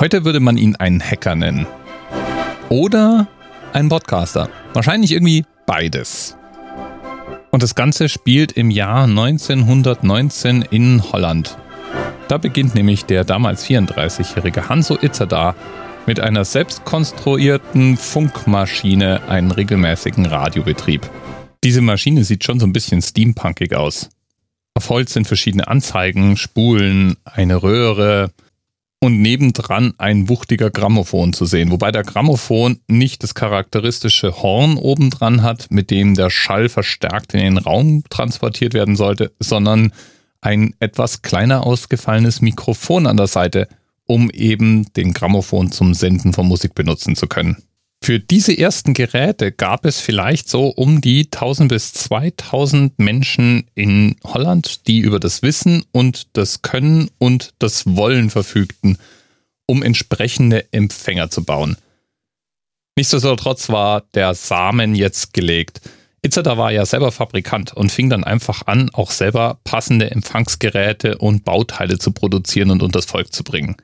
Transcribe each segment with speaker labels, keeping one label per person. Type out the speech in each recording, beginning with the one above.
Speaker 1: Heute würde man ihn einen Hacker nennen. Oder einen Podcaster. Wahrscheinlich irgendwie beides. Und das Ganze spielt im Jahr 1919 in Holland. Da beginnt nämlich der damals 34-jährige Hanso Itzada mit einer selbstkonstruierten Funkmaschine einen regelmäßigen Radiobetrieb. Diese Maschine sieht schon so ein bisschen steampunkig aus. Auf Holz sind verschiedene Anzeigen, Spulen, eine Röhre und nebendran ein wuchtiger Grammophon zu sehen, wobei der Grammophon nicht das charakteristische Horn obendran hat, mit dem der Schall verstärkt in den Raum transportiert werden sollte, sondern ein etwas kleiner ausgefallenes Mikrofon an der Seite, um eben den Grammophon zum Senden von Musik benutzen zu können. Für diese ersten Geräte gab es vielleicht so um die 1000 bis 2000 Menschen in Holland, die über das Wissen und das Können und das Wollen verfügten, um entsprechende Empfänger zu bauen. Nichtsdestotrotz war der Samen jetzt gelegt. Itzada war ja selber Fabrikant und fing dann einfach an, auch selber passende Empfangsgeräte und Bauteile zu produzieren und unters Volk zu bringen.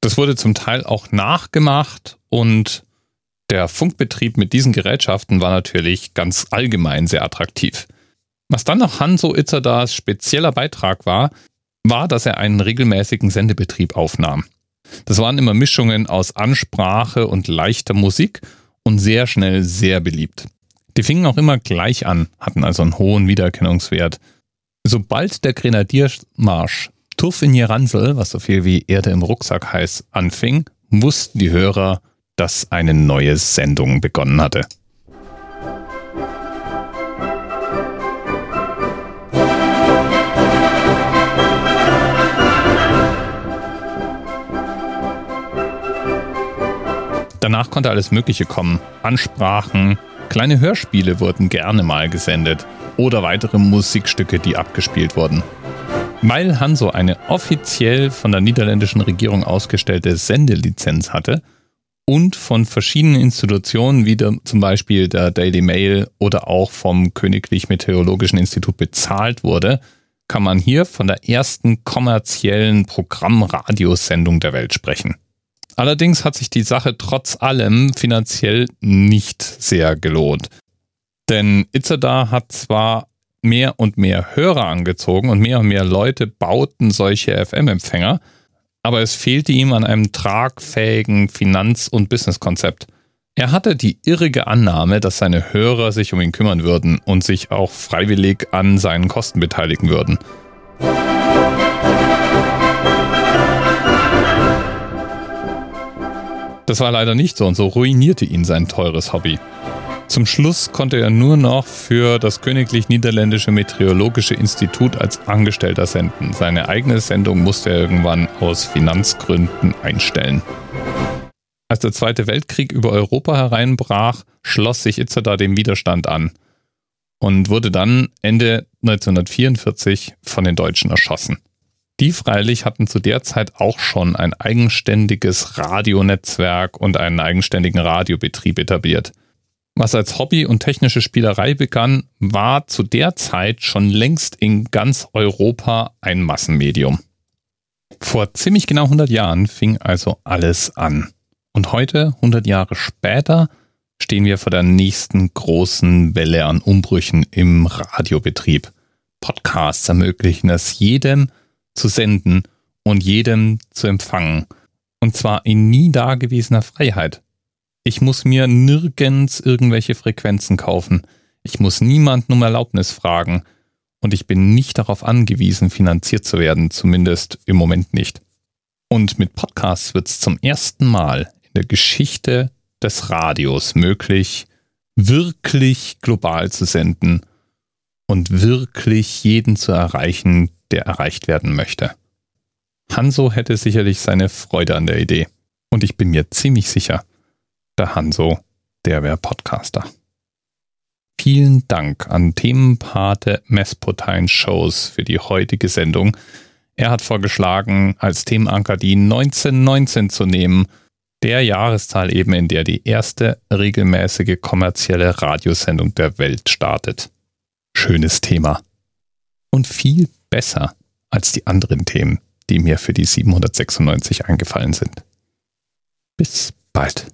Speaker 1: Das wurde zum Teil auch nachgemacht und der Funkbetrieb mit diesen Gerätschaften war natürlich ganz allgemein sehr attraktiv. Was dann noch Hanso Itzadas spezieller Beitrag war, war, dass er einen regelmäßigen Sendebetrieb aufnahm. Das waren immer Mischungen aus Ansprache und leichter Musik und sehr schnell sehr beliebt. Die fingen auch immer gleich an, hatten also einen hohen Wiedererkennungswert. Sobald der Grenadiermarsch Tuff in Jeransel, was so viel wie Erde im Rucksack heißt, anfing, wussten die Hörer, dass eine neue Sendung begonnen hatte. Danach konnte alles Mögliche kommen. Ansprachen, kleine Hörspiele wurden gerne mal gesendet oder weitere Musikstücke, die abgespielt wurden. Weil Hanso eine offiziell von der niederländischen Regierung ausgestellte Sendelizenz hatte, und von verschiedenen Institutionen, wie der, zum Beispiel der Daily Mail oder auch vom Königlich Meteorologischen Institut bezahlt wurde, kann man hier von der ersten kommerziellen Programmradiosendung der Welt sprechen. Allerdings hat sich die Sache trotz allem finanziell nicht sehr gelohnt. Denn Itzada hat zwar mehr und mehr Hörer angezogen und mehr und mehr Leute bauten solche FM-Empfänger, aber es fehlte ihm an einem tragfähigen Finanz- und Businesskonzept. Er hatte die irrige Annahme, dass seine Hörer sich um ihn kümmern würden und sich auch freiwillig an seinen Kosten beteiligen würden. Das war leider nicht so und so ruinierte ihn sein teures Hobby. Zum Schluss konnte er nur noch für das Königlich Niederländische Meteorologische Institut als Angestellter senden. Seine eigene Sendung musste er irgendwann aus Finanzgründen einstellen. Als der Zweite Weltkrieg über Europa hereinbrach, schloss sich Itzada dem Widerstand an und wurde dann Ende 1944 von den Deutschen erschossen. Die freilich hatten zu der Zeit auch schon ein eigenständiges Radionetzwerk und einen eigenständigen Radiobetrieb etabliert. Was als Hobby und technische Spielerei begann, war zu der Zeit schon längst in ganz Europa ein Massenmedium. Vor ziemlich genau 100 Jahren fing also alles an. Und heute, 100 Jahre später, stehen wir vor der nächsten großen Welle an Umbrüchen im Radiobetrieb. Podcasts ermöglichen es jedem zu senden und jedem zu empfangen. Und zwar in nie dagewesener Freiheit. Ich muss mir nirgends irgendwelche Frequenzen kaufen. Ich muss niemanden um Erlaubnis fragen. Und ich bin nicht darauf angewiesen, finanziert zu werden, zumindest im Moment nicht. Und mit Podcasts wird es zum ersten Mal in der Geschichte des Radios möglich, wirklich global zu senden und wirklich jeden zu erreichen, der erreicht werden möchte. Hanso hätte sicherlich seine Freude an der Idee. Und ich bin mir ziemlich sicher, der Hanso, der wäre Podcaster. Vielen Dank an Themenpate Mespotein Shows für die heutige Sendung. Er hat vorgeschlagen, als Themenanker die 1919 zu nehmen, der Jahreszahl eben, in der die erste regelmäßige kommerzielle Radiosendung der Welt startet. Schönes Thema. Und viel besser als die anderen Themen, die mir für die 796 eingefallen sind. Bis bald.